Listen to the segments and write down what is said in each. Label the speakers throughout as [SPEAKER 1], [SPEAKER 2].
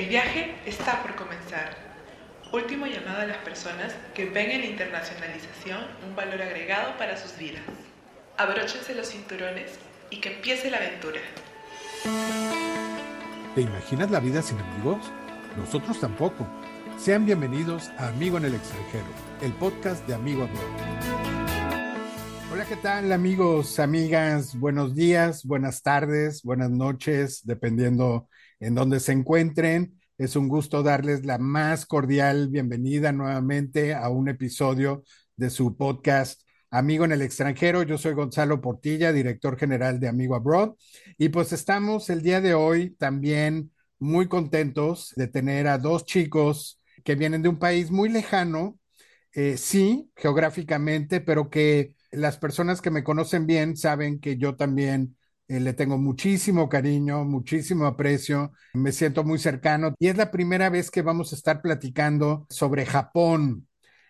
[SPEAKER 1] El viaje está por comenzar. Último llamado a las personas que ven en la internacionalización un valor agregado para sus vidas. Abróchense los cinturones y que empiece la aventura.
[SPEAKER 2] ¿Te imaginas la vida sin amigos? Nosotros tampoco. Sean bienvenidos a Amigo en el extranjero, el podcast de Amigo Abroad. Hola, ¿qué tal amigos, amigas? Buenos días, buenas tardes, buenas noches, dependiendo en dónde se encuentren. Es un gusto darles la más cordial bienvenida nuevamente a un episodio de su podcast Amigo en el extranjero. Yo soy Gonzalo Portilla, director general de Amigo Abroad. Y pues estamos el día de hoy también muy contentos de tener a dos chicos que vienen de un país muy lejano, eh, sí, geográficamente, pero que las personas que me conocen bien saben que yo también eh, le tengo muchísimo cariño, muchísimo aprecio, me siento muy cercano y es la primera vez que vamos a estar platicando sobre Japón.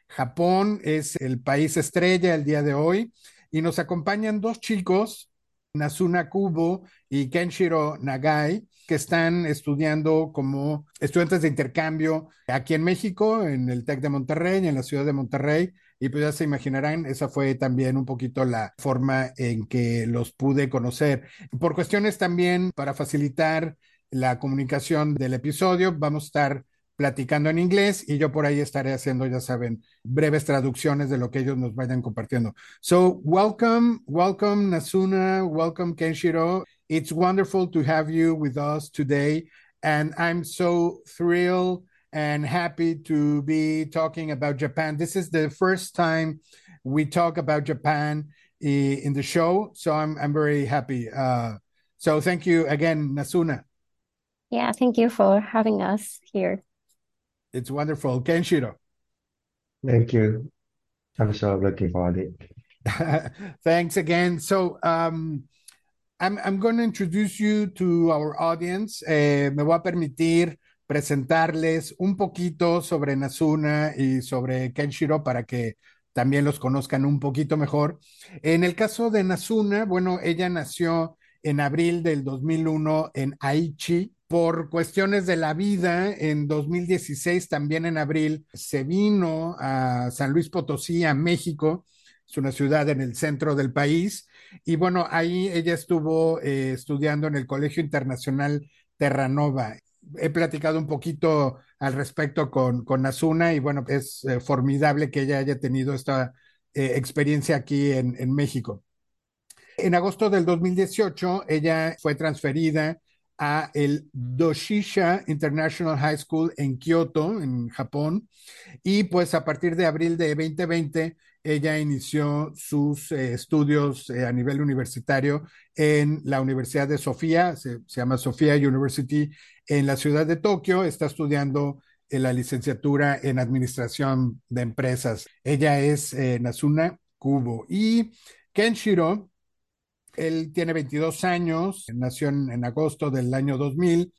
[SPEAKER 2] Japón es el país estrella el día de hoy y nos acompañan dos chicos, Nasuna Kubo y Kenshiro Nagai, que están estudiando como estudiantes de intercambio aquí en México, en el TEC de Monterrey, en la ciudad de Monterrey. Y pues ya se imaginarán, esa fue también un poquito la forma en que los pude conocer. Por cuestiones también para facilitar la comunicación del episodio, vamos a estar platicando en inglés y yo por ahí estaré haciendo, ya saben, breves traducciones de lo que ellos nos vayan compartiendo. So, welcome, welcome Nasuna, welcome Kenshiro. It's wonderful to have you with us today. And I'm so thrilled and happy to be talking about Japan. This is the first time we talk about Japan in the show. So I'm, I'm very happy. Uh, so thank you again, Nasuna.
[SPEAKER 3] Yeah, thank you for having us here.
[SPEAKER 2] It's wonderful. Kenshiro.
[SPEAKER 4] Thank you. I'm so looking forward to
[SPEAKER 2] it. Thanks again. So, um, I'm, I'm going to introduce you to our audience. Eh, me voy a permitir presentarles un poquito sobre Nasuna y sobre Kenshiro para que también los conozcan un poquito mejor. En el caso de Nasuna, bueno, ella nació en abril del 2001 en Aichi. Por cuestiones de la vida, en 2016, también en abril, se vino a San Luis Potosí, a México. Es una ciudad en el centro del país y bueno, ahí ella estuvo eh, estudiando en el Colegio Internacional Terranova. He platicado un poquito al respecto con, con Asuna y bueno, es eh, formidable que ella haya tenido esta eh, experiencia aquí en, en México. En agosto del 2018, ella fue transferida a el Doshisha International High School en Kyoto, en Japón, y pues a partir de abril de 2020 ella inició sus eh, estudios eh, a nivel universitario en la Universidad de Sofía, se, llama Sofía University, en la ciudad de Tokio, está estudiando eh, la licenciatura en Administración de Empresas. Ella es Nasuna Kubo. Y Kenshiro, él tiene 22 años, nació en, en agosto del año 2000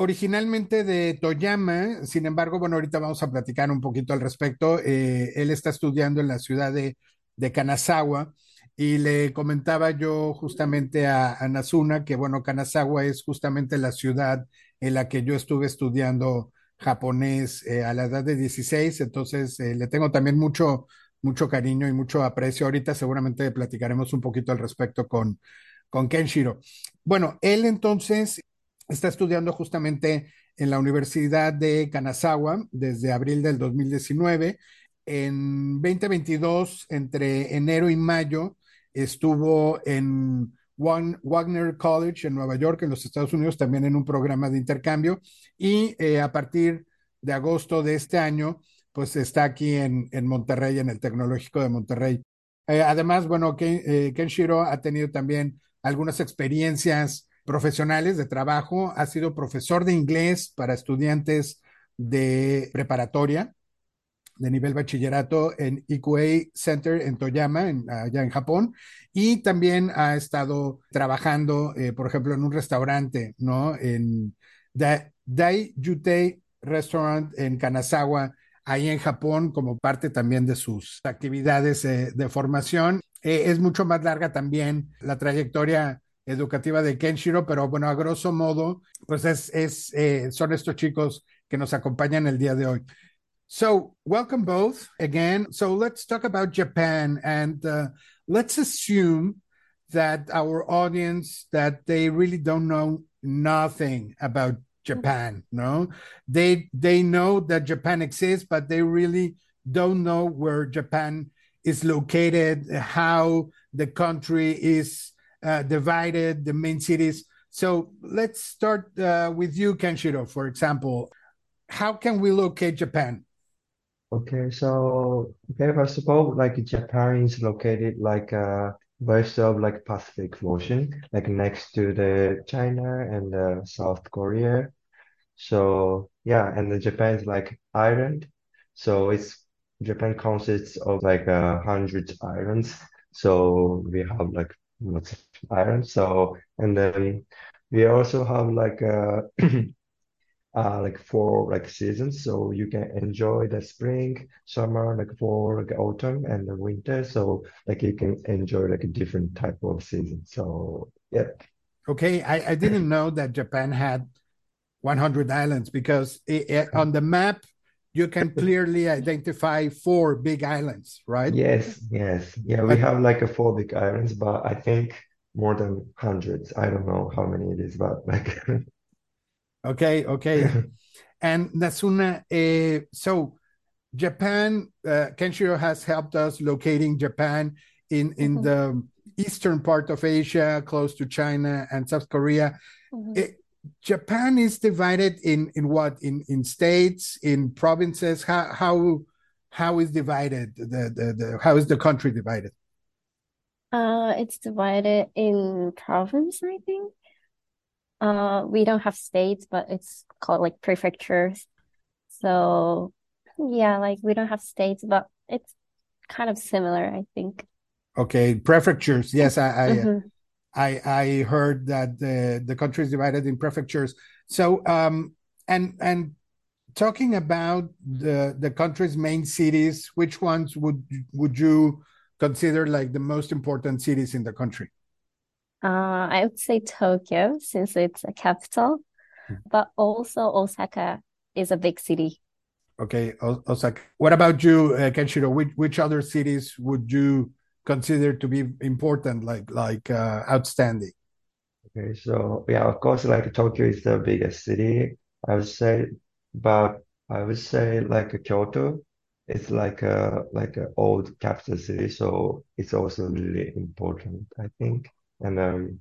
[SPEAKER 2] originalmente de Toyama, sin embargo, bueno, ahorita vamos a platicar un poquito al respecto. Eh, él está estudiando en la ciudad de, de, Kanazawa y le comentaba yo justamente a, a que, bueno, Kanazawa es justamente la ciudad en la que yo estuve estudiando japonés eh, a la edad de 16, entonces eh, le tengo también mucho, mucho cariño y mucho aprecio. Ahorita seguramente platicaremos un poquito al respecto con, con Kenshiro. Bueno, él entonces Está estudiando justamente en la Universidad de Kanazawa desde abril del 2019. En 2022, entre enero y mayo, estuvo en Wagner College en Nueva York, en los Estados Unidos, también en un programa de intercambio. Y eh, a partir de agosto de este año, pues está aquí en, Monterrey, en el Tecnológico de Monterrey. Eh, además, bueno, Ken, eh, Kenshiro ha tenido también algunas experiencias profesionales de trabajo, ha sido profesor de inglés para estudiantes de preparatoria de nivel bachillerato en Ikuei Center en Toyama, en, allá en Japón, y también ha estado trabajando, eh, por ejemplo, en un restaurante, ¿no? En da, Dai Yutei Restaurant en Kanazawa, ahí en Japón, como parte también de sus actividades eh, de formación. Eh, es mucho más larga también la trayectoria educativa de Kenshiro, pero bueno, a grosso modo, pues es, es eh, son estos chicos que nos acompañan el día de hoy. So, welcome both again. So, let's talk about Japan and uh, let's assume that our audience that they really don't know nothing about Japan, no? They they know that Japan exists, but they really don't know where Japan is located, how the country is uh, divided, the main cities. So let's start uh, with you, Kenshiro, for example. How can we locate Japan?
[SPEAKER 4] Okay, so okay, first of all, like Japan is located like uh west of like Pacific Ocean, like next to the China and uh, South Korea. So yeah, and the Japan is like island. So it's Japan consists of like a uh, hundred islands. So we have like lots of islands. So and then we also have like uh, uh like four like seasons. So you can enjoy the spring, summer, like for like autumn and the winter. So like you can enjoy like a different type of season. So yeah.
[SPEAKER 2] Okay, I, I didn't know that Japan had 100 islands because it, it, on the map you can clearly identify four big islands, right?
[SPEAKER 4] Yes, yes. Yeah, we have like a four big islands, but I think more than hundreds. I don't know how many it is, but like.
[SPEAKER 2] okay, okay. and Nasuna, uh, so Japan, uh, Kenshiro has helped us locating Japan in in mm -hmm. the eastern part of Asia, close to China and South Korea. Mm -hmm. it, Japan is divided in in what in in states in provinces. How how how is divided the the, the how is the country divided?
[SPEAKER 3] Uh, it's divided in province, I think. Uh, we don't have states, but it's called like prefectures. So yeah, like we don't have states, but it's kind of similar, I think.
[SPEAKER 2] Okay, prefectures. Yes, I I, mm -hmm. I, I heard that the, the country is divided in prefectures. So, um, and and talking about the the country's main cities, which ones would would you consider like the most important cities in the country?
[SPEAKER 3] Uh, I would say Tokyo since it's a capital, hmm. but also Osaka is a big city.
[SPEAKER 2] Okay, Osaka. What about you, uh, Kenshiro? Which which other cities would you considered to be important, like like uh, outstanding?
[SPEAKER 4] Okay, so yeah, of course, like Tokyo is the biggest city, I would say, but I would say like Kyoto, it's like a like an old capital city, so it's also really important, I think. And um,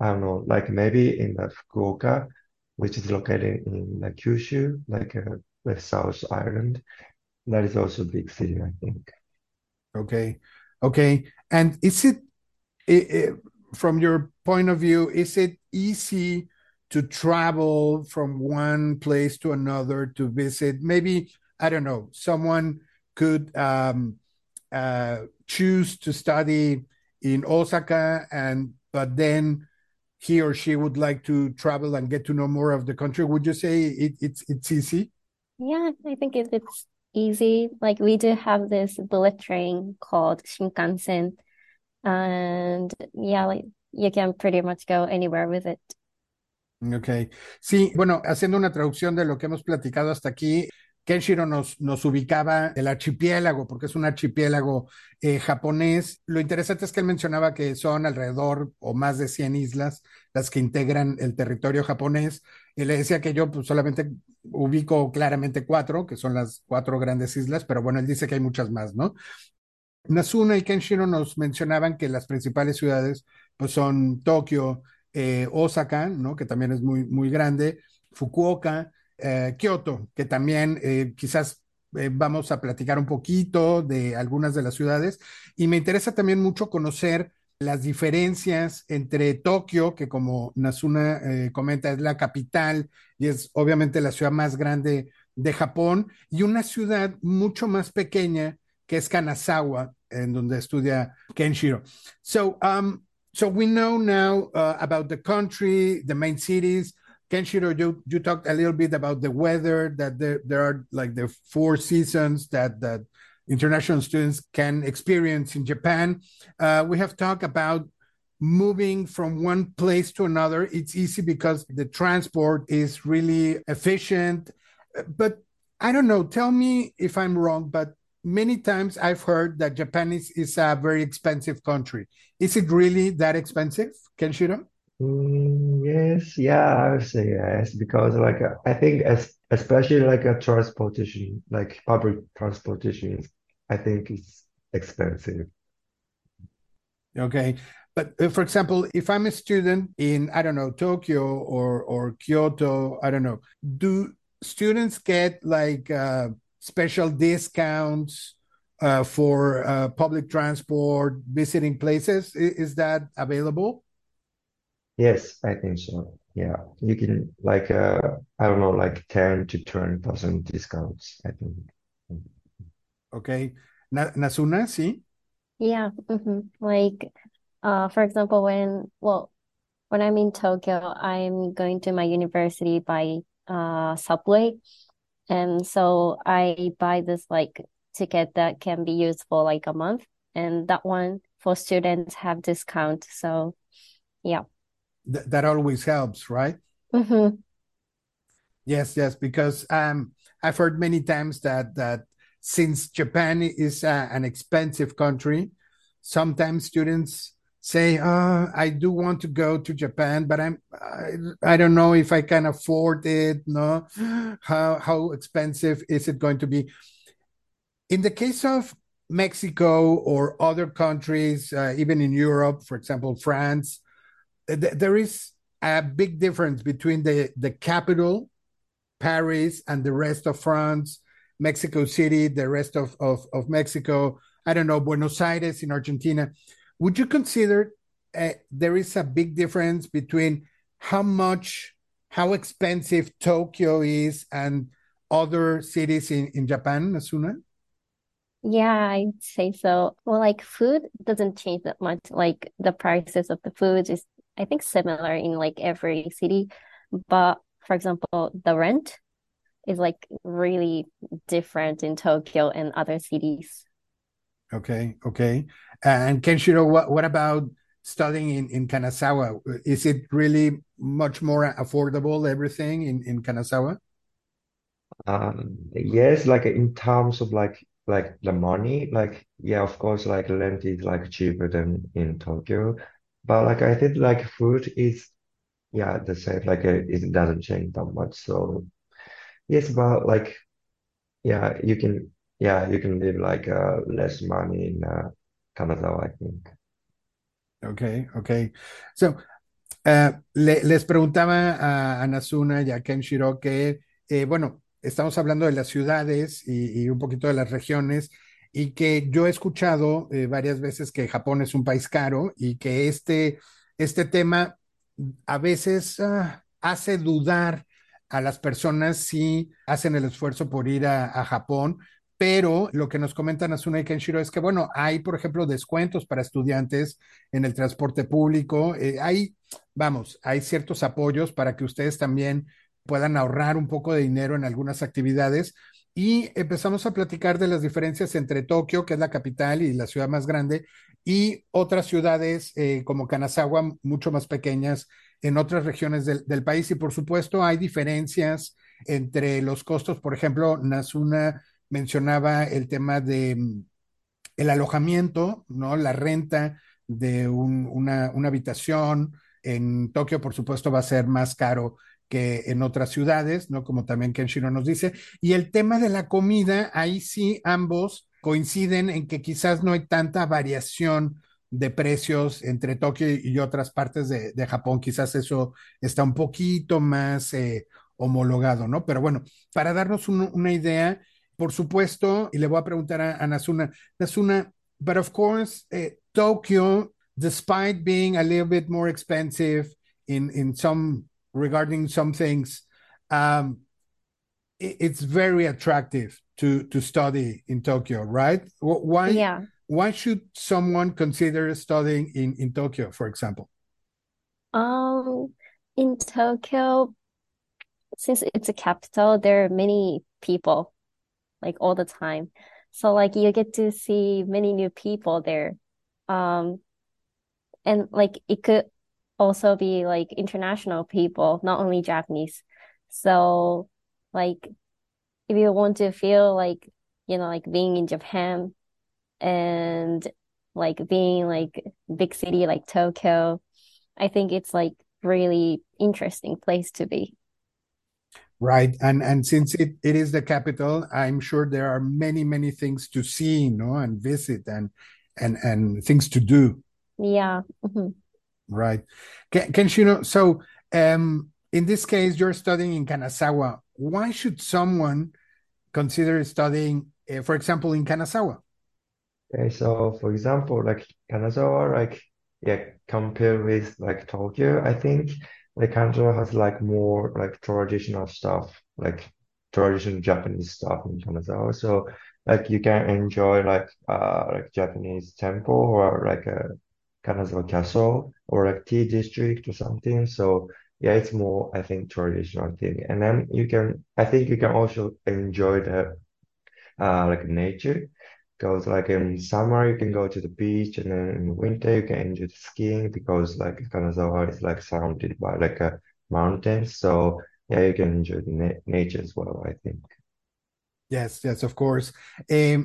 [SPEAKER 4] I don't know, like maybe in the Fukuoka, which is located in like Kyushu, like uh, the South Island, that is also a big city, I think.
[SPEAKER 2] Okay. Okay. And is it, it, it, from your point of view, is it easy to travel from one place to another to visit? Maybe, I don't know, someone could um, uh, choose to study in Osaka and but then he or she would like to travel and get to know more of the country would you say it, it's it's easy
[SPEAKER 3] yeah i think it, it's easy. Like we do have this bullet train called Shinkansen, and yeah, like you can pretty much go anywhere with it.
[SPEAKER 2] Ok. Sí, bueno, haciendo una traducción de lo que hemos platicado hasta aquí, Kenshiro nos, nos ubicaba el archipiélago, porque es un archipiélago eh, japonés. Lo interesante es que él mencionaba que son alrededor o más de 100 islas las que integran el territorio japonés. Y le decía que yo pues, solamente ubico claramente cuatro, que son las cuatro grandes islas, pero bueno, él dice que hay muchas más, ¿no? Nasuna y Kenshiro nos mencionaban que las principales ciudades pues son Tokio, eh, Osaka, ¿no? Que también es muy, muy grande, Fukuoka, eh, Kioto, que también eh, quizás eh, vamos a platicar un poquito de algunas de las ciudades. Y me interesa también mucho conocer las diferencias entre Tokio, que como Nasuna comenta es la capital y es obviamente la ciudad más grande de Japón, y una ciudad mucho más pequeña que es Kanazawa, en donde estudia Kenshiro. So, um, so we know now uh, about the country, the main cities, Kenshiro, you, you talked a little bit about the weather, that there, there are like the four seasons that, that international students can experience in Japan. Uh, we have talked about moving from one place to another. It's easy because the transport is really efficient. But I don't know, tell me if I'm wrong, but many times I've heard that Japan is, is a very expensive country. Is it really that expensive, Kenshiro?
[SPEAKER 4] Mm, yes, yeah, I would say yes because like uh, I think as especially like a transportation, like public transportation, I think it's expensive.
[SPEAKER 2] Okay. But uh, for example, if I'm a student in, I don't know, Tokyo or or Kyoto, I don't know, do students get like uh, special discounts uh, for uh, public transport, visiting places? I- Is that available?
[SPEAKER 4] Yes, I think so. Yeah, you can like uh I don't know like 10 to 20% discounts, I think.
[SPEAKER 2] Okay. Na Nasuna, sí.
[SPEAKER 3] Yeah. hmm Like, uh, for example, when, well, when I'm in Tokyo, I'm going to my university by uh subway. And so I buy this like ticket that can be used for like a month. And that one for students have discount. So yeah.
[SPEAKER 2] Th that always helps, right?
[SPEAKER 3] hmm
[SPEAKER 2] Yes, yes, because um, I've heard many times that that since Japan is uh, an expensive country, sometimes students say, "Oh, I do want to go to Japan, but I'm I, I don't know if I can afford it. No, how how expensive is it going to be?" In the case of Mexico or other countries, uh, even in Europe, for example, France, th there is a big difference between the the capital Paris and the rest of France, Mexico City, the rest of, of, of Mexico, I don't know, Buenos Aires in Argentina. Would you consider uh, there is a big difference between how much, how expensive Tokyo is and other cities in, in Japan, Asuna?
[SPEAKER 3] Yeah, I'd say so. Well, like food doesn't change that much. Like the prices of the food is, I think, similar in like every city. But for example, the rent is like really different in Tokyo and other cities.
[SPEAKER 2] Okay, okay. And Kenshiro, what, what about studying in, in Kanazawa? Is it really much more affordable, everything in, in Kanazawa?
[SPEAKER 4] Um, yes, like in terms of like like the money, like yeah, of course, like rent is like cheaper than in Tokyo, but like I think like food is yeah the same. Like uh, it doesn't change that much. So yes, but like yeah, you can yeah you can live like uh less money in uh, Canada, I think.
[SPEAKER 2] Okay, okay. So, uh, le- les preguntaba a, a Nazuna y a Kenshiro que, eh, bueno, estamos hablando de las ciudades y, un poquito de las regiones y que yo he escuchado eh, varias veces que Japón es un país caro y que este, este tema a veces ah, hace dudar a las personas si hacen el esfuerzo por ir a, a Japón. Pero lo que nos comentan Asuna y Kenshiro es que, bueno, hay, por ejemplo, descuentos para estudiantes en el transporte público. eh, hay, vamos, hay ciertos apoyos para que ustedes también puedan ahorrar un poco de dinero en algunas actividades. Y empezamos a platicar de las diferencias entre Tokio, que es la capital y la ciudad más grande, y otras ciudades eh, como Kanazawa, mucho más pequeñas en otras regiones del, país. Y por supuesto, hay diferencias entre los costos. Por ejemplo, Nasuna mencionaba el tema de mm, el alojamiento, ¿no? La renta de un- una, una habitación en Tokio, por supuesto, va a ser más caro que en otras ciudades, ¿no? Como también Kenshiro nos dice. Y el tema de la comida, ahí sí ambos coinciden en que quizás no hay tanta variación de precios entre Tokio y otras partes de, de Japón. Quizás eso está un poquito más eh, homologado, ¿no? Pero bueno, para darnos un- una idea, por supuesto, y le voy a preguntar a, Nasuna, Nasuna, but of course, uh, Tokyo, despite being a little bit more expensive in in some regarding some things, um, it, it's very attractive to to study in Tokyo, right? Wh- Why. Why should someone consider studying in in Tokyo, for example?
[SPEAKER 3] Um, in Tokyo, since it's a capital, there are many people like all the time. So like you get to see many new people there. Um, and like it could also be like international people, not only Japanese. So like if you want to feel like you know like being in Japan and like being like big city like Tokyo, I think it's like really interesting place to be.
[SPEAKER 2] Right. And and since it, it is the capital, I'm sure there are many, many things to see, you know, and visit and and and things to do.
[SPEAKER 3] Yeah. Mhm.
[SPEAKER 2] Right. Can, can you know? so um in this case you're studying in Kanazawa. Why should someone consider studying, uh, for example, in Kanazawa?
[SPEAKER 4] Okay, so for example, like Kanazawa, like yeah, compared with like Tokyo, I think like Kanazawa has like more like traditional stuff, like traditional Japanese stuff in Kanazawa. So like you can enjoy like uh like Japanese temple or like a Kanazawa Castle or like tea district or something. So yeah, it's more I think traditional thing. And then you can I think you can also enjoy the uh like nature. Because like in summer you can go to the beach and then in winter you can enjoy the skiing because like Kanazawa is like surrounded by like a mountain. So yeah, you can enjoy the na nature as well, I think.
[SPEAKER 2] Yes, yes, of course. Eh,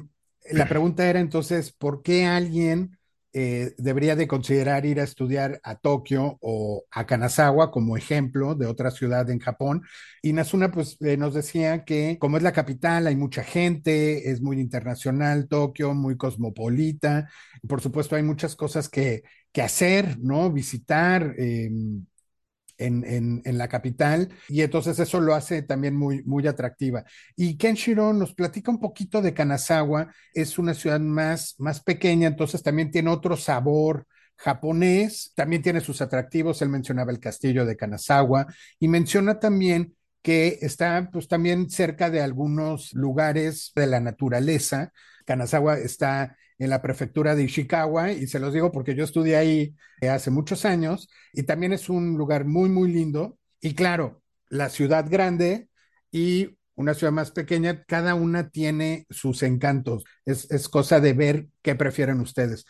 [SPEAKER 2] la pregunta era entonces, ¿por qué alguien eh, debería de considerar ir a estudiar a Tokio o a Kanazawa como ejemplo de otra ciudad en Japón? Y Nasuna pues eh, nos decía que como es la capital, hay mucha gente, es muy internacional Tokio, muy cosmopolita, por supuesto hay muchas cosas que, que hacer, ¿no? Visitar. Eh, en, en, la capital y entonces eso lo hace también muy, muy atractiva. Y Kenshiro nos platica un poquito de Kanazawa, es una ciudad más, más pequeña, entonces también tiene otro sabor japonés, también tiene sus atractivos, él mencionaba el castillo de Kanazawa y menciona también que está pues también cerca de algunos lugares de la naturaleza. Kanazawa está en la prefectura de Ishikawa y se los digo porque yo estudié ahí hace muchos años y también es un lugar muy, muy lindo. Y claro, la ciudad grande y una ciudad más pequeña, cada una tiene sus encantos. Es, es cosa de ver qué prefieren ustedes.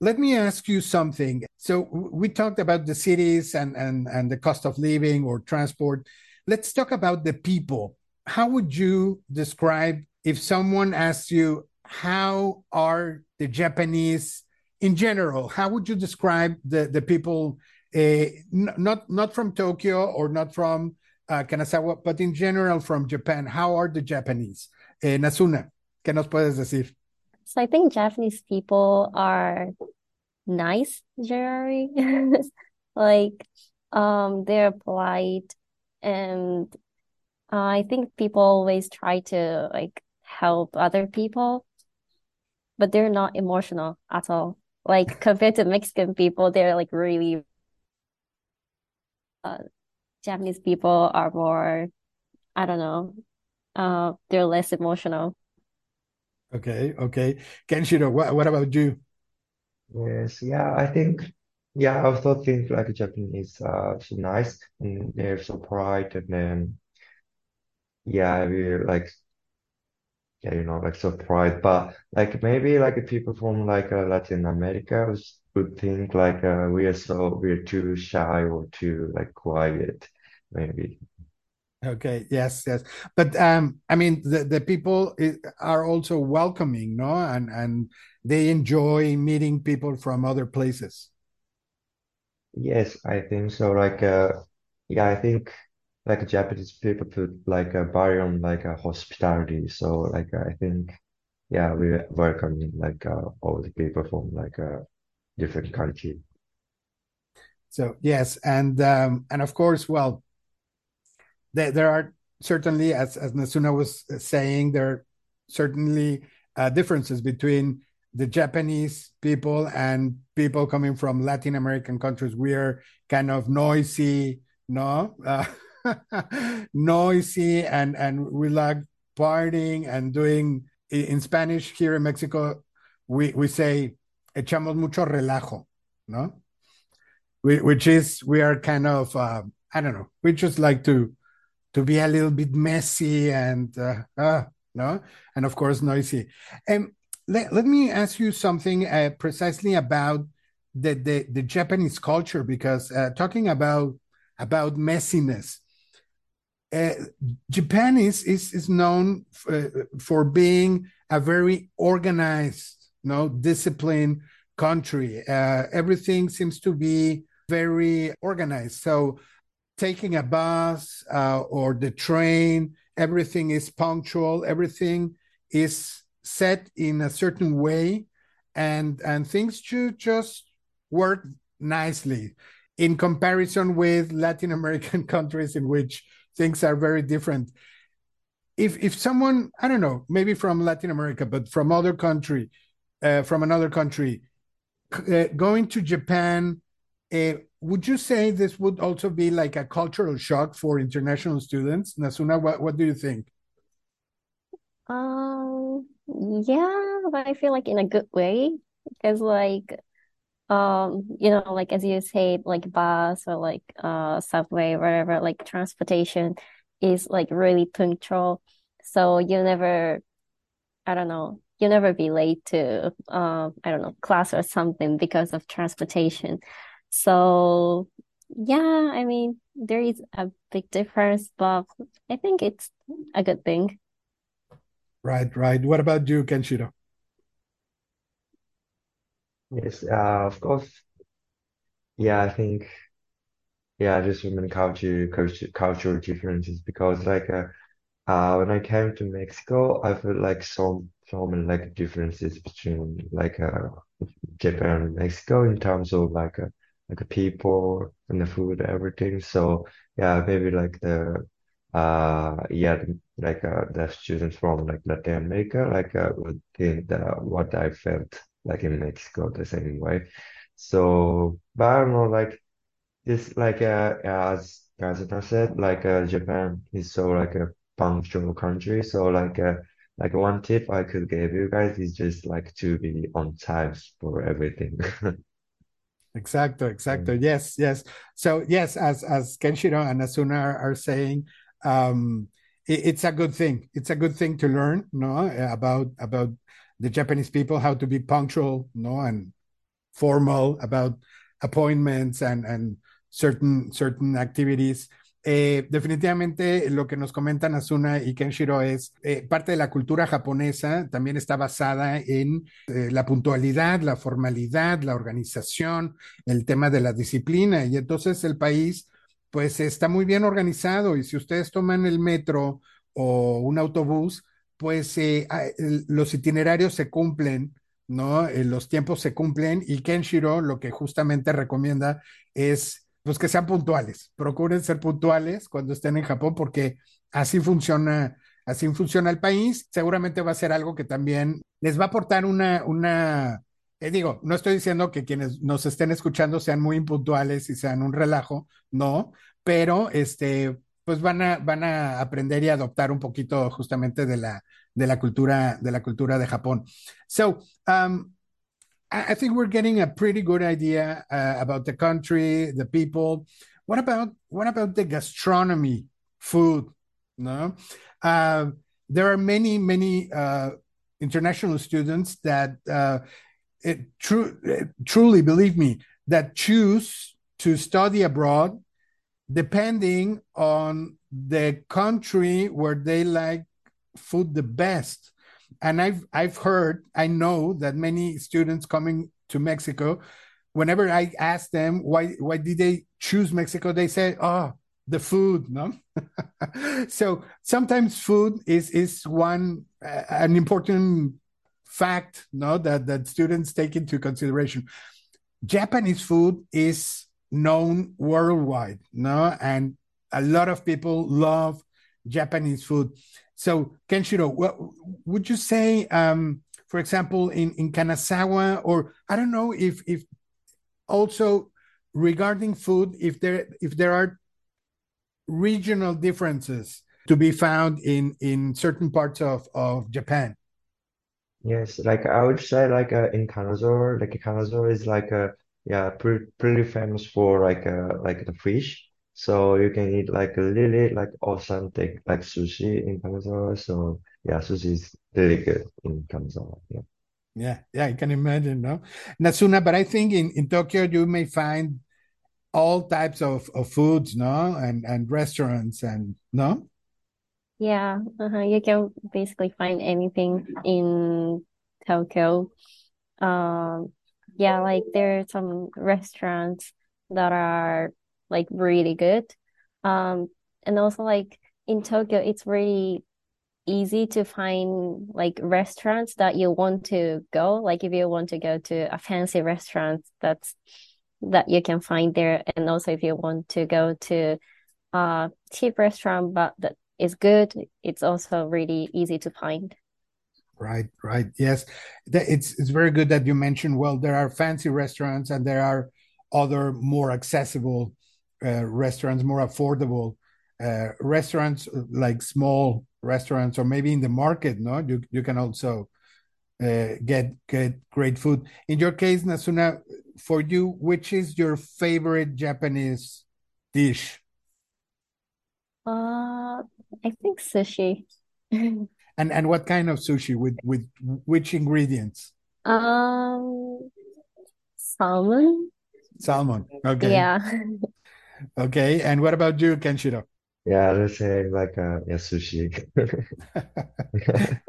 [SPEAKER 2] Let me ask you something. So we talked about the cities and, and, and the cost of living or transport. Let's talk about the people. How would you describe if someone asks you, how are the Japanese in general? How would you describe the, the people, uh, not, not from Tokyo or not from uh, Kanazawa, but in general from Japan? How are the Japanese? Uh, Nasuna, ¿qué nos puedes decir?
[SPEAKER 3] So I think Japanese people are nice generally. like um they're polite and uh, I think people always try to like help other people but they're not emotional at all. Like compared to Mexican people, they're like really uh, Japanese people are more, I don't know, uh, they're less emotional.
[SPEAKER 2] Okay, okay. Kenshiro, what, what about you?
[SPEAKER 4] Yes, yeah, I think, yeah, I also think like Japanese uh so nice and they're so polite and then yeah, we like yeah, you know, like surprised. But like maybe like people from like uh, Latin America would think like uh, we are so we're too shy or too like quiet, maybe.
[SPEAKER 2] Okay. Yes. Yes. But um, I mean, the the people are also welcoming, no, and and they enjoy meeting people from other places.
[SPEAKER 4] Yes, I think so. Like, uh, yeah, I think like Japanese people put like a barrier on like a hospitality. So like I think yeah, we welcome like uh, all the people from like a different country.
[SPEAKER 2] So yes, and um, and of course, well, there there are certainly, as as Nasuna was saying, there are certainly uh, differences between the Japanese people and people coming from Latin American countries. We are kind of noisy, no. Uh, noisy and and we like partying and doing in Spanish here in Mexico we we say echamos mucho relajo no? We, which is we are kind of uh, I don't know we just like to to be a little bit messy and uh, uh, no? And of course noisy. And let, let me ask you something uh, precisely about the the, the Japanese culture because uh, talking about about messiness, uh, Japan is is is known f- for being a very organized, you know, disciplined country. Uh, everything seems to be very organized. So taking a bus uh, or the train, everything is punctual. Everything is set in a certain way, and and things should just work nicely in comparison with Latin American countries in which things are very different. If if someone I don't know maybe from Latin America but from other country uh, from another country uh, going to Japan, uh, would you say this would also be like a cultural shock for international students? Nasuna, what, what do you think?
[SPEAKER 3] Um, yeah, but I feel like in a good way because like um you know like as you say like bus or like uh subway whatever like transportation is like really punctual so you never I don't know you never be late to um I don't know class or something because of transportation so yeah I mean there is a big difference but I think it's a good thing
[SPEAKER 2] Right, right. What about you, Kenshiro?
[SPEAKER 4] Yes, uh, of course. Yeah, I think yeah, just human culture, culture, cultural differences because like uh, uh when I came to Mexico, I felt like so so many like differences between like uh Japan and Mexico in terms of like uh, like the people and the food, everything. So yeah, maybe like the uh yeah like uh the students from like Latin America like uh would think that what I felt like in Mexico the same way. So but I don't know like this like uh as Gazeta said like uh Japan is so like a punctual country. So like uh like one tip I could give you guys is just like to be on time for everything.
[SPEAKER 2] Exacto, exacto.
[SPEAKER 4] Mm.
[SPEAKER 2] Yes, yes. So yes, as as Kenshiro and Asuna are, are saying, um, it, it's a good thing. It's a good thing to learn, no, about about the Japanese people, how to be punctual, no, and formal about appointments and and certain certain activities. Eh, definitivamente lo que nos comentan Asuna y Kenshiro es eh, parte de la cultura japonesa, también está basada en eh, la puntualidad, la formalidad, la organización, el tema de la disciplina. Y entonces el país, pues está muy bien organizado. Y si ustedes toman el metro o un autobús, pues eh, a- el- los itinerarios se cumplen, ¿no? Eh, los tiempos se cumplen. Y Kenshiro lo que justamente recomienda es, pues, que sean puntuales. Procuren ser puntuales cuando estén en Japón, porque así funciona. Así funciona el país, seguramente va a ser algo que también les va a aportar una, una, eh, digo, no estoy diciendo que quienes nos estén escuchando sean muy impuntuales y sean un relajo, no, pero este, pues van a, van a aprender y adoptar un poquito justamente de la, de la cultura, de la cultura de Japón. So, um, I, think we're getting a pretty good idea uh, about the country, the people. What about what about the gastronomy, food? No, uh, there are many many uh, international students that uh, it, tru- truly believe me that choose to study abroad depending on the country where they like food the best. And I've I've heard, I know that many students coming to Mexico, whenever I ask them why why did they choose Mexico, they say, "Oh, the food." No, so sometimes food is is one uh, an important fact, no, that that students take into consideration. Japanese food is known worldwide, no, and a lot of people love Japanese food. So, Kenshiro, what would you say, um, for example, in in Kanazawa, or I don't know if if also regarding food, if there if there are regional differences to be found in in certain parts of of Japan.
[SPEAKER 4] Yes, like I would say like uh, in Kanazawa, like Kanazawa is like a yeah, pretty pretty famous for like uh like the fish. So you can eat like a really like authentic like sushi in Kanazawa. So yeah, sushi is really good in Kanazawa. Yeah.
[SPEAKER 2] Yeah, yeah, I can imagine, no? Nasuna, but I think in, in Tokyo you may find all types of, of foods, no? And and restaurants and no?
[SPEAKER 3] Yeah, uh-huh. You can basically find anything in Tokyo. Um, yeah, like there are some restaurants that are like really good. Um, and also like in Tokyo, it's really easy to find like restaurants that you want to go. Like if you want to go to a fancy restaurant, that's that you can find there. And also if you want to go to a cheap restaurant, but that is good, it's also really easy to find.
[SPEAKER 2] Right, right. Yes. It's it's very good that you mentioned, well, there are fancy restaurants and there are other more accessible uh, restaurants, more affordable uh, restaurants, like small restaurants or maybe in the market, no? You you can also uh, get get great food. In your case, Nasuna, for you, which is your favorite Japanese dish?
[SPEAKER 3] Uh, I think sushi.
[SPEAKER 2] And and what kind of sushi with with which ingredients?
[SPEAKER 3] Um, salmon.
[SPEAKER 2] Salmon. Okay.
[SPEAKER 3] Yeah.
[SPEAKER 2] Okay. And what about you, Kenshiro?
[SPEAKER 4] Yeah, let's say like uh yeah, sushi.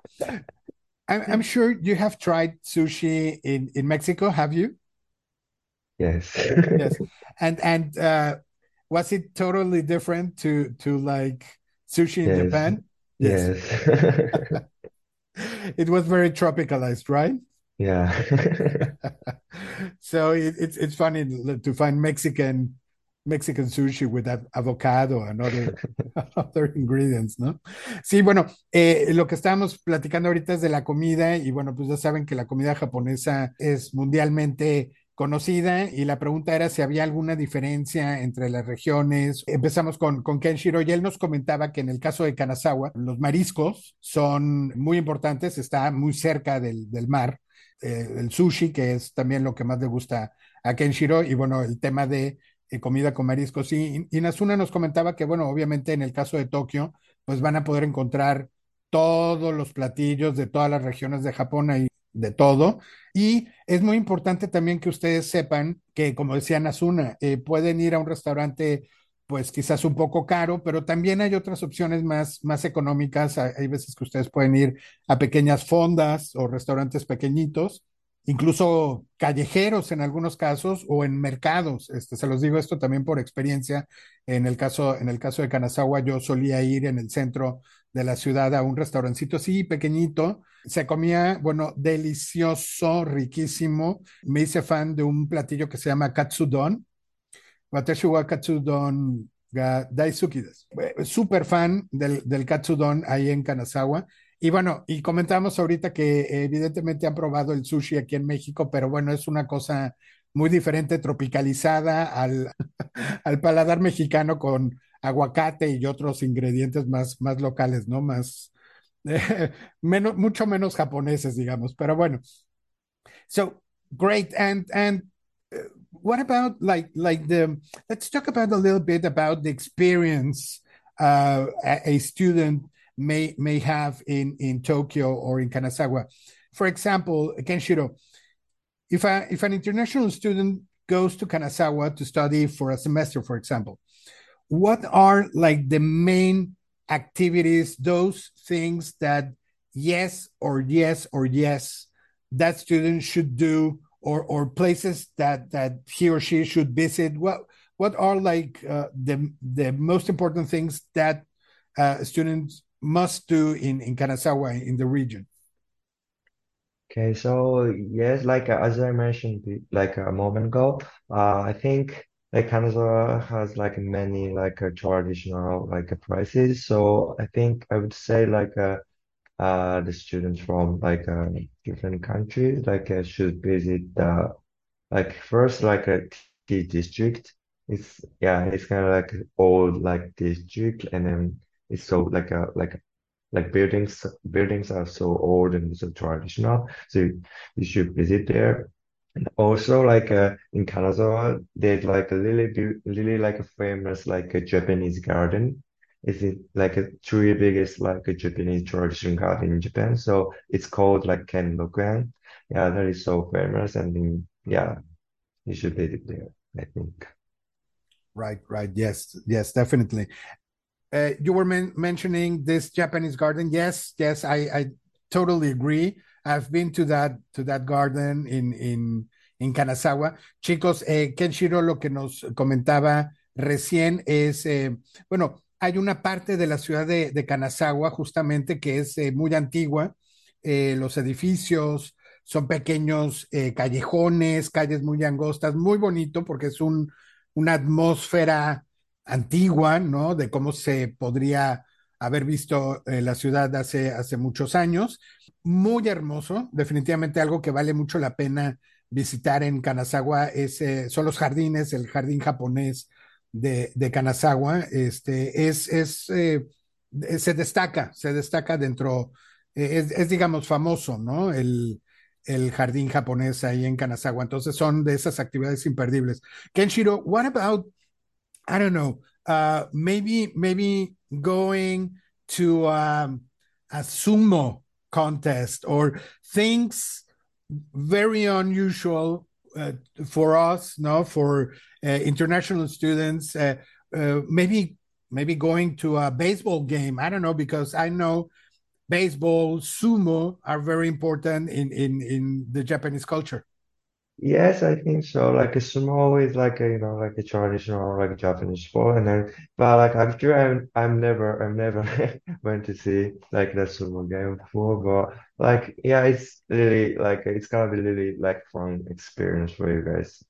[SPEAKER 2] I'm I'm sure you have tried sushi in in Mexico, have you?
[SPEAKER 4] Yes.
[SPEAKER 2] Yes. And and uh was it totally different to to like sushi in
[SPEAKER 4] Yes.
[SPEAKER 2] Japan? Yes.
[SPEAKER 4] Yes.
[SPEAKER 2] It was very tropicalized, right?
[SPEAKER 4] Yeah.
[SPEAKER 2] So it, it's it's funny to find Mexican Mexican sushi with av- avocado and other, other ingredients, ¿no? Sí, bueno, eh, lo que estábamos platicando ahorita es de la comida y bueno, pues ya saben que la comida japonesa es mundialmente conocida y la pregunta era si había alguna diferencia entre las regiones. Empezamos con, con Kenshiro y él nos comentaba que en el caso de Kanazawa, los mariscos son muy importantes, está muy cerca del, del mar. Eh, el sushi, que es también lo que más le gusta a Kenshiro, y bueno, el tema de eh, comida con mariscos. Sí, y Nasuna nos comentaba que, bueno, obviamente en el caso de Tokio, pues van a poder encontrar todos los platillos de todas las regiones de Japón y de todo. Y es muy importante también que ustedes sepan que, como decía Nasuna, eh, pueden ir a un restaurante, pues quizás un poco caro, pero también hay otras opciones más, más económicas. Hay veces que ustedes pueden ir a pequeñas fondas o restaurantes pequeñitos incluso callejeros en algunos casos o en mercados. Este, se los digo esto también por experiencia. En el caso, en el caso de Kanazawa, yo solía ir en el centro de la ciudad a un restaurancito así pequeñito. Se comía, bueno, delicioso, riquísimo. Me hice fan de un platillo que se llama katsudon. Watashi wa katsudon ga daisuki Súper fan del, del katsudon ahí en Kanazawa. Y bueno, y comentamos ahorita que eh, evidentemente han probado el sushi aquí en México, pero bueno, es una cosa muy diferente, tropicalizada al, al paladar mexicano con aguacate y otros ingredientes más, más locales, ¿no? Más, eh, menos, mucho menos japoneses, digamos. Pero bueno, so great. And and uh, what about like like the? Let's talk about a little bit about the experience uh, a, a student may may have in in Tokyo or in Kanazawa. For example, Kenshiro, if a, if an international student goes to Kanazawa to study for a semester, for example, what are like the main activities, those things that yes or yes or yes that student should do, or or places that that he or she should visit? What what are like uh, the the most important things that uh, students must do in in Kanazawa in the region?
[SPEAKER 4] Okay, so yes, like uh, as I mentioned like a moment ago, uh, I think like Kanazawa has like many like uh, traditional like uh, prices. So I think I would say like uh, uh the students from like uh, different countries like uh, should visit the like first like a tea district. It's yeah, it's kind of like old like district, and then it's so like a like like buildings buildings are so old and so traditional, so you, should visit there. And also like uh, in Kanazawa, there's like a really beau- really like a famous like a Japanese garden. It's it like a three biggest like a Japanese traditional garden in Japan. So it's called like Kenroku yeah, that is so famous, and yeah, you should visit there, I think.
[SPEAKER 2] Right, right. Yes, yes, definitely. Uh, you were men mentioning this Japanese garden. Yes, yes, I, I totally agree. I've been to that to that garden in in en Kanazawa. Chicos, eh, Kenshiro lo que nos comentaba recién es, eh, bueno, hay una parte de la ciudad de, de Kanazawa justamente que es eh, muy antigua. Eh, los edificios son pequeños eh, callejones, calles muy angostas, muy bonito porque es un, una atmósfera antigua, ¿no? De cómo se podría haber visto eh, la ciudad hace, hace muchos años. Muy hermoso, definitivamente algo que vale mucho la pena visitar en Kanazawa es, eh, son los jardines, el jardín japonés de, de Kanazawa. Este, es, es, eh, se destaca, se destaca dentro, es, es, digamos famoso, ¿no? El, el jardín japonés ahí en Kanazawa. Entonces son de esas actividades imperdibles. Kenshiro, what about, I don't know, uh, maybe, maybe going to um, a sumo contest or things very unusual uh, for us, no, for uh, international students. Uh, uh, maybe maybe going to a baseball game. I don't know because I know baseball, sumo are very important in in in the Japanese culture.
[SPEAKER 4] Yes, I think so. Like a sumo is like a you know like a traditional like Japanese sport, and then but like actually I'm I'm never I'm never went to see like the sumo game before, but like yeah, it's really like it's gonna be really like fun experience for you guys.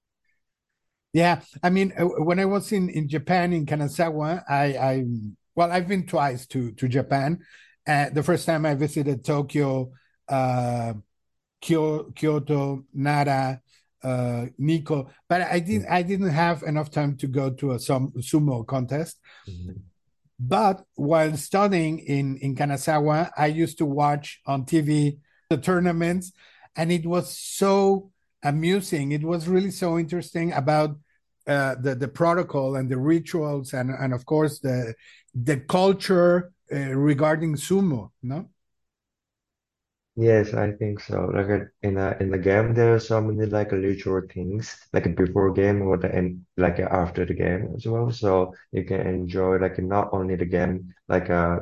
[SPEAKER 2] Yeah, I mean, uh, when I was in in Japan in Kanazawa, I I well, I've been twice to to Japan. Uh, the first time I visited Tokyo, uh, Kyoto, Nara uh, Nikko, but I didn't I didn't have enough time to go to a some sumo contest. Mm-hmm. But while studying in in Kanazawa, I used to watch on TV the tournaments, and it was so amusing. It was really so interesting about uh, the the protocol and the rituals, and and of course the the culture uh, regarding sumo. No.
[SPEAKER 4] Yes, I think so. Like uh, in a in the game, there are so many like ritual things, like before game or the end, like after the game as well. So you can enjoy like not only the game, like uh,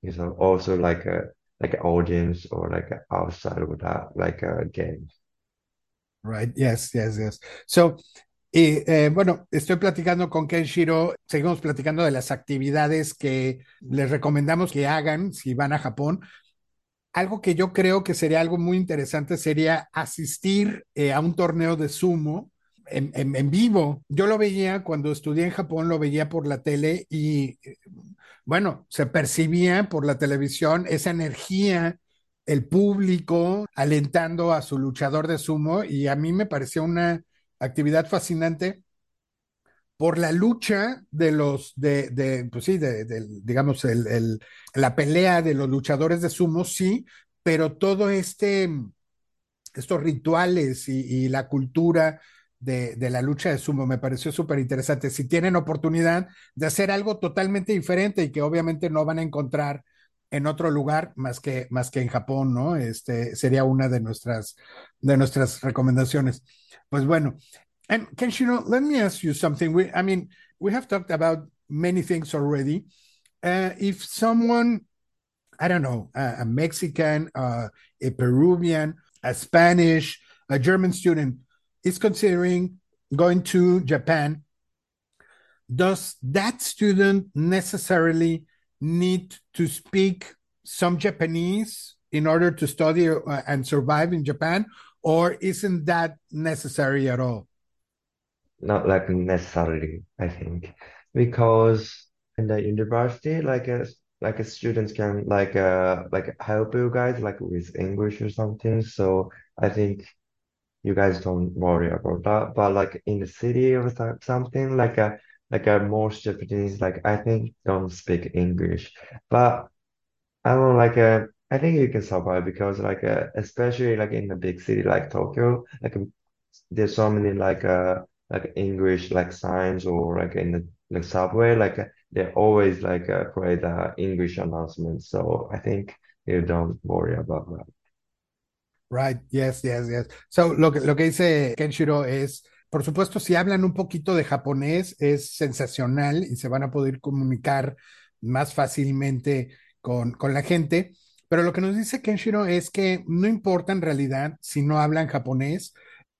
[SPEAKER 4] you know, also like a like an audience or like outside of that, like a game.
[SPEAKER 2] Right. Yes. Yes. Yes. So. Y eh, bueno, estoy platicando con Kenshiro, seguimos platicando de las actividades que les recomendamos que hagan si van a Japón algo que yo creo que sería algo muy interesante sería asistir eh, a un torneo de sumo en, en, en, vivo. Yo lo veía cuando estudié en Japón, lo veía por la tele y, bueno, se percibía por la televisión esa energía, el público alentando a su luchador de sumo y a mí me pareció una actividad fascinante por la lucha de los, de, pues sí, de, digamos, el, la pelea de los luchadores de sumo, sí, pero todo este, estos rituales y, y la cultura de, de, la lucha de sumo me pareció súper interesante. Si tienen oportunidad de hacer algo totalmente diferente y que obviamente no van a encontrar en otro lugar más que, más que en Japón, ¿no? Este sería una de nuestras, de nuestras recomendaciones. Pues bueno, And Kenshiro, let me ask you something. We, I mean, we have talked about many things already. Uh, if someone, I don't know, uh, a Mexican, uh, a Peruvian, a Spanish, a German student is considering going to Japan, does that student necessarily need to speak some Japanese in order to study uh, and survive in Japan, or isn't that necessary at all?
[SPEAKER 4] Not like necessarily, I think, because in the university, like a like a students can like uh like help you guys like with English or something. So I think you guys don't worry about that. But like in the city or something, like a like a most Japanese, like I think don't speak English. But I don't like a I think you can survive because like uh, especially like in a big city like Tokyo, like there's so many like uh like English like signs or like in the like subway, like they always like uh, play the English announcements. So I think you don't worry about that.
[SPEAKER 2] Right, yes, yes, yes. So, lo que, lo que dice Kenshiro es, por supuesto, si hablan un poquito de japonés, es sensacional y se van a poder comunicar más fácilmente con, con la gente. Pero lo que nos dice Kenshiro es que no importa en realidad si no hablan japonés.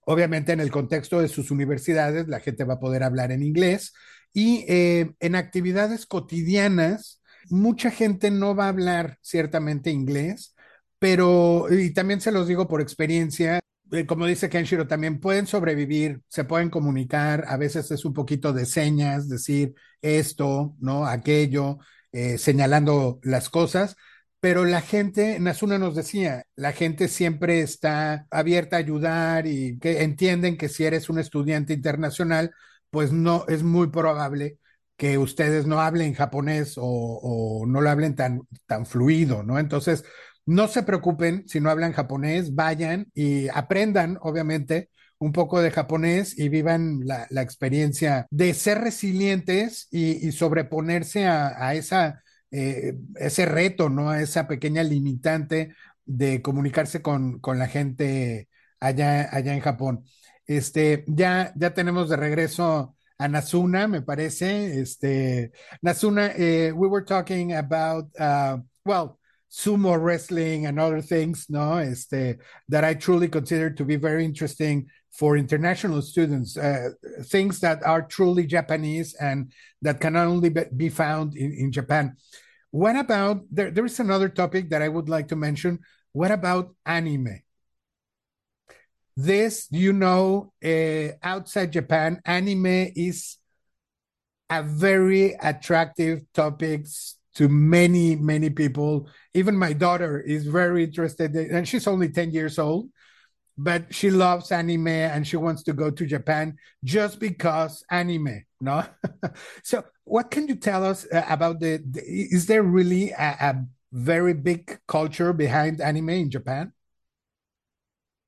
[SPEAKER 2] Obviamente, en el contexto de sus universidades, la gente va a poder hablar en inglés y eh, en actividades cotidianas, mucha gente no va a hablar ciertamente inglés pero, y también se los digo por experiencia, eh, como dice Kenshiro, también pueden sobrevivir, se pueden comunicar, a veces es un poquito de señas, decir esto, ¿no? Aquello, eh, señalando las cosas, pero la gente, Nasuna nos decía, la gente siempre está abierta a ayudar y que entienden que si eres un estudiante internacional, pues no, es muy probable que ustedes no hablen japonés o, no lo hablen tan, tan fluido, ¿no? Entonces, no se preocupen si no hablan japonés, vayan y aprendan, obviamente, un poco de japonés y vivan la, la experiencia de ser resilientes y, sobreponerse a esa, eh, ese reto, ¿no? Esa pequeña limitante de comunicarse con, con la gente allá, allá en Japón. Este, ya, ya tenemos de regreso a Nazuna, me parece. Este, Nazuna, eh, we were talking about, uh, well, sumo wrestling and other things, no, este, that I truly consider to be very interesting for international students, uh, things that are truly Japanese and that can only be found in, in Japan. What about, there, there is another topic that I would like to mention. What about anime? This, you know, uh, outside Japan, anime is a very attractive topic to many, many people. Even my daughter is very interested, in, and she's only 10 years old, but she loves anime and she wants to go to Japan just because anime, no? so, what can you tell us uh, about the, the is there really a, a very big culture behind anime in Japan?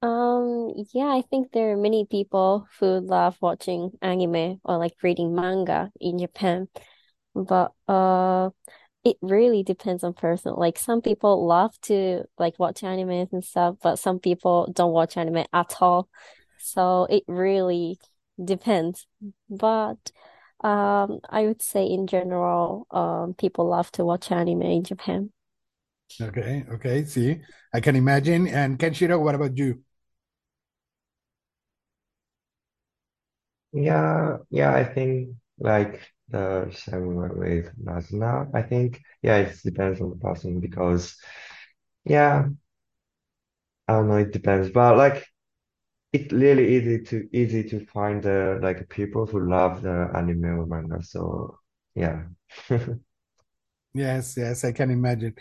[SPEAKER 3] Um, yeah, I think there are many people who love watching anime or like reading manga in Japan. But uh it really depends on person. Like some people love to like watch anime and stuff, but some people don't watch anime at all. So it really depends. But um, I would say in general, um, people love to watch anime in Japan.
[SPEAKER 2] Okay, okay, see, I can imagine. And Kenshiro, what about you?
[SPEAKER 4] Yeah, yeah, I think like the same with Nasna. I think, yeah, it depends on the person because, yeah, I don't know, it depends. But like, it's really easy to easy to find the like people who love the anime or manga. So yeah.
[SPEAKER 2] Yes, yes, I can imagine.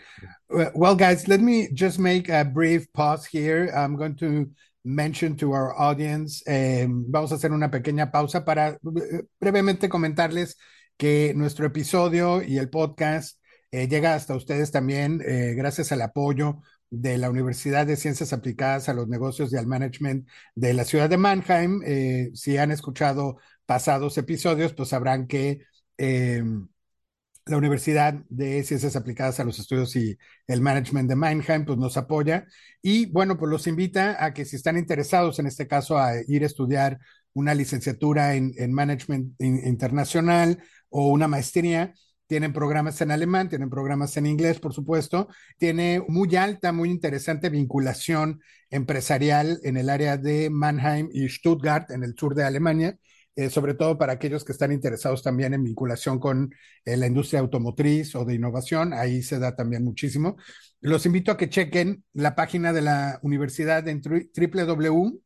[SPEAKER 2] Well, guys, let me just make a brief pause here. I'm going to mention to our audience. Eh, vamos a hacer una pequeña pausa para eh, brevemente comentarles que nuestro episodio y el podcast eh, llega hasta ustedes también eh, gracias al apoyo de la Universidad de Ciencias Aplicadas a los Negocios y al Management de la ciudad de Mannheim. Si han escuchado pasados episodios, pues sabrán que em, la Universidad de Ciencias Aplicadas a los Estudios y el Management de Mannheim, pues nos apoya y bueno, pues los invita a que si están interesados, en este caso, a ir a estudiar una licenciatura en, en Management Internacional o una maestría, tienen programas en alemán, tienen programas en inglés, por supuesto, tiene muy alta, muy interesante vinculación empresarial en el área de Mannheim y Stuttgart, en el sur de Alemania, eh, sobre todo para aquellos que están interesados también en vinculación con eh, la industria automotriz o de innovación, ahí se da también muchísimo. Los invito a que chequen la página de la universidad en www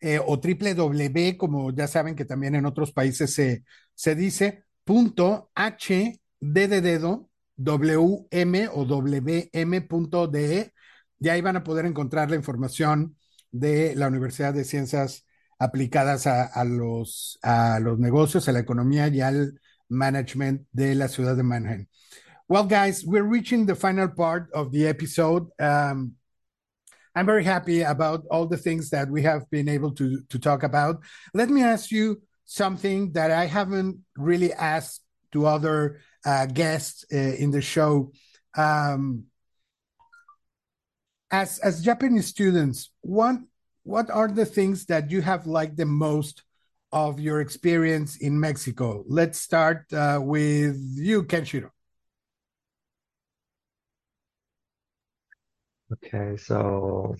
[SPEAKER 2] eh, o www, como ya saben que también en otros países se, se dice, punto H de dedo, WM o WM.de, y ahí van a poder encontrar la información de la Universidad de Ciencias aplicadas a, a, los, a los negocios, a la economía y al management de la ciudad de Mannheim. Well, guys, we're reaching the final part of the episode. Um, I'm very happy about all the things that we have been able to, to talk about. Let me ask you something that I haven't really asked to other uh, guests uh, in the show. Um, as as Japanese students, what what are the things that you have liked the most of your experience in Mexico? Let's start uh, with you, Kenshiro.
[SPEAKER 4] Okay, so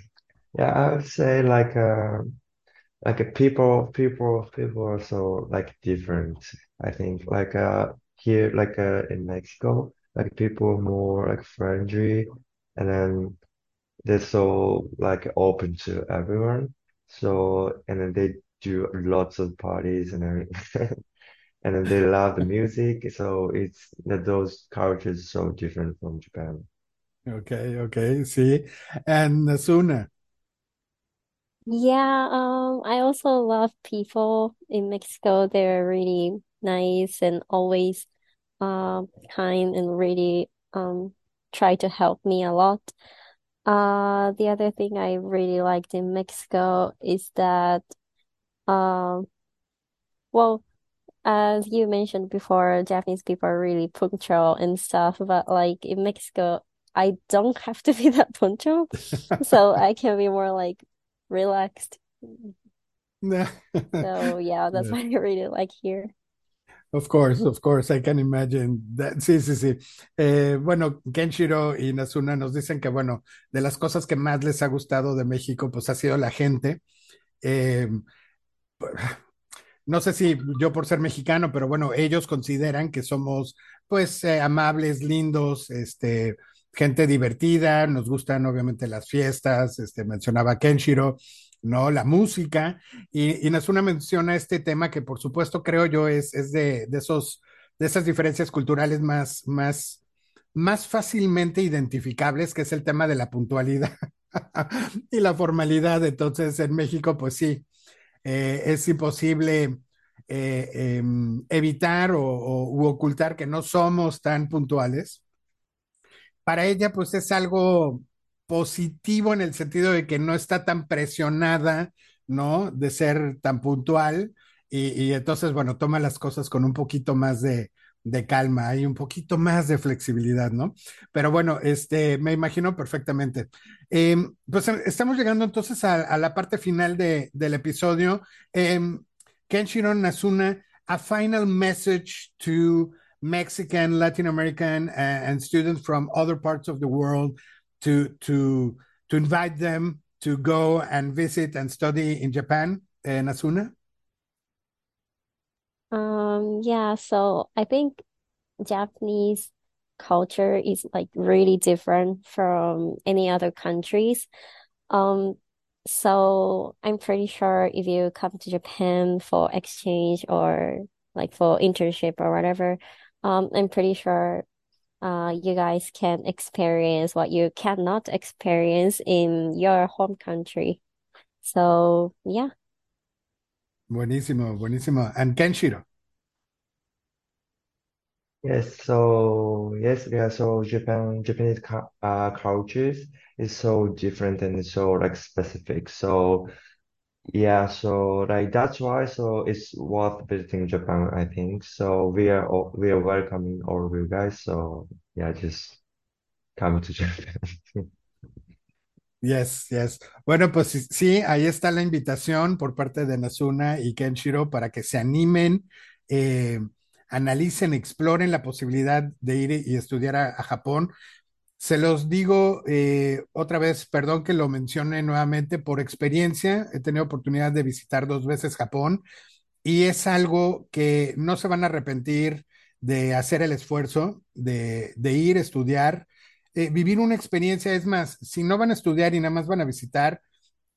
[SPEAKER 4] yeah, I would say like uh like a people people people are so like different. I think like uh here like uh in Mexico, like people more like friendly and then they're so like open to everyone. So and then they do lots of parties and everything. And then they love the music. So it's that those cultures so different from Japan.
[SPEAKER 2] Okay, okay, see, and Asuna.
[SPEAKER 3] Yeah, um, I also love people in Mexico. They're really nice and always um kind and really um try to help me a lot. Uh, the other thing I really liked in Mexico is that um well, as you mentioned before, Japanese people are really punctual and stuff, but like in Mexico, I don't have to be that punctual, so I can be more like relaxed. So yeah, that's
[SPEAKER 2] Yeah.
[SPEAKER 3] what I really like here.
[SPEAKER 2] Of course, of course, I can imagine that. Sí, sí, sí. Eh, bueno, Kenshiro y Nazuna nos dicen que, bueno, de las cosas que más les ha gustado de México, pues ha sido la gente. Eh, no sé si yo por ser mexicano, pero bueno, ellos consideran que somos pues eh, amables, lindos, este, gente divertida, nos gustan obviamente las fiestas, este, mencionaba Kenshiro, ¿no? La música, y, y Nazuna menciona este tema que por supuesto creo yo es, es de, de esos, de esas diferencias culturales más, más, más fácilmente identificables, que es el tema de la puntualidad y la formalidad. Entonces, en México, pues sí, eh, es imposible eh, eh, evitar o, ocultar que no somos tan puntuales. Para ella, pues es algo positivo en el sentido de que no está tan presionada, ¿no? De ser tan puntual y, y entonces, bueno, toma las cosas con un poquito más de, de calma y un poquito más de flexibilidad, ¿no? Pero bueno, este, me imagino perfectamente. Eh, pues estamos llegando entonces a, a la parte final de, del episodio. Eh, Kenshiro Nasuna, a final message to Mexican, Latin American, uh, and students from other parts of the world to to to invite them to go and visit and study in Japan, uh, Nazuna?
[SPEAKER 3] Um, yeah, so I think Japanese culture is like really different from any other countries. Um, so I'm pretty sure if you come to Japan for exchange or like for internship or whatever, um, I'm pretty sure uh you guys can experience what you cannot experience in your home country. So yeah.
[SPEAKER 2] Buenísimo, buenísimo. And Kenshiro.
[SPEAKER 4] Yes, so yes, yeah, so Japan Japanese uh cultures is so different and so like specific. So yeah, so like that's why so it's worth visiting Japan, I think. So we are all, we are welcoming all of you guys. So yeah, just come to Japan.
[SPEAKER 2] Yes, yes. Bueno, pues sí, ahí está la invitación por parte de Nasuna y Kenshiro para que se animen, eh, analicen, exploren la posibilidad de ir y estudiar a, a Japón. Se los digo eh, otra vez, perdón que lo mencione nuevamente, por experiencia, he tenido oportunidad de visitar dos veces Japón y es algo que no se van a arrepentir de hacer el esfuerzo, de, de ir a estudiar, eh, vivir una experiencia. Es más, si no van a estudiar y nada más van a visitar,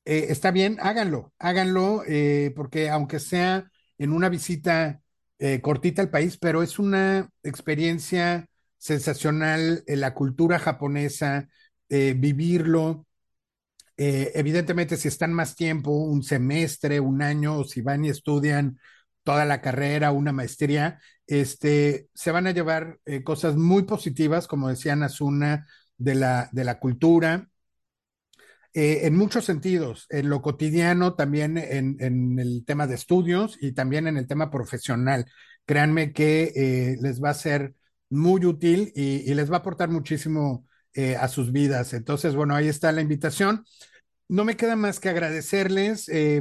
[SPEAKER 2] eh, está bien, háganlo, háganlo, eh, porque aunque sea en una visita cortita al país, pero es una experiencia sensacional, eh, la cultura japonesa, eh, vivirlo. Eh, evidentemente, si están más tiempo, un semestre, un año, o si van y estudian toda la carrera, una maestría, este, se van a llevar cosas muy positivas, como decía Nazuna, de la, de la cultura, en muchos sentidos, en lo cotidiano, también en, en, el tema de estudios y también en el tema profesional. Créanme que les va a ser muy útil y, les va a aportar muchísimo eh, a sus vidas. Entonces, bueno, ahí está la invitación. No me queda más que agradecerles eh,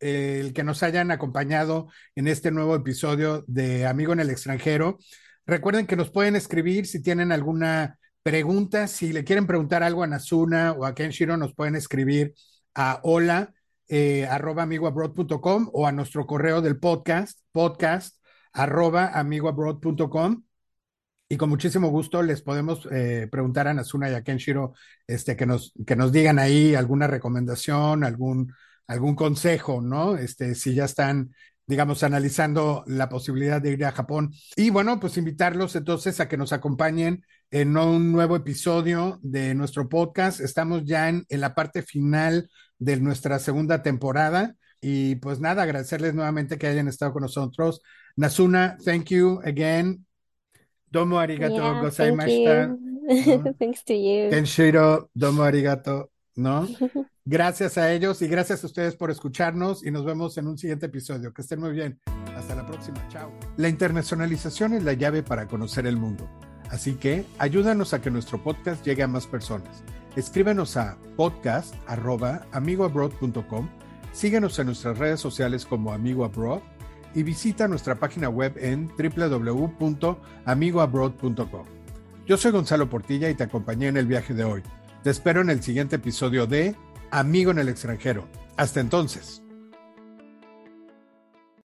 [SPEAKER 2] el que nos hayan acompañado en este nuevo episodio de Amigo en el extranjero. Recuerden que nos pueden escribir si tienen alguna pregunta, si le quieren preguntar algo a Nazuna o a Kenshiro, nos pueden escribir a hola eh, arroba amigoabroad.com o a nuestro correo del podcast, podcast arroba amigoabroad.com y con muchísimo gusto les podemos eh, preguntar a Nazuna y a Kenshiro este, que, nos, que nos digan ahí alguna recomendación, algún, algún consejo, ¿no? Este, si ya están, digamos, analizando la posibilidad de ir a Japón. Y bueno, pues invitarlos entonces a que nos acompañen en un nuevo episodio de nuestro podcast. Estamos ya en, en la parte final de nuestra segunda temporada. Y pues nada, agradecerles nuevamente que hayan estado con nosotros. Nasuna, thank you again. Domo arigato
[SPEAKER 3] Yeah,
[SPEAKER 2] gozaimashita.
[SPEAKER 3] thank
[SPEAKER 2] ¿no?
[SPEAKER 3] you. Thanks to you.
[SPEAKER 2] Kenshiro, domo arigato, ¿no? Gracias a ellos y gracias a ustedes por escucharnos y nos vemos en un siguiente episodio. Que estén muy bien. Hasta la próxima. Chao. La internacionalización es la llave para conocer el mundo. Así que ayúdanos a que nuestro podcast llegue a más personas. Escríbenos a podcast.amigoabroad.com, síguenos en nuestras redes sociales como Amigo Abroad y visita nuestra página web en www.amigoabroad.com. Yo soy Gonzalo Portilla y te acompañé en el viaje de hoy. Te espero en el siguiente episodio de Amigo en el extranjero. Hasta entonces.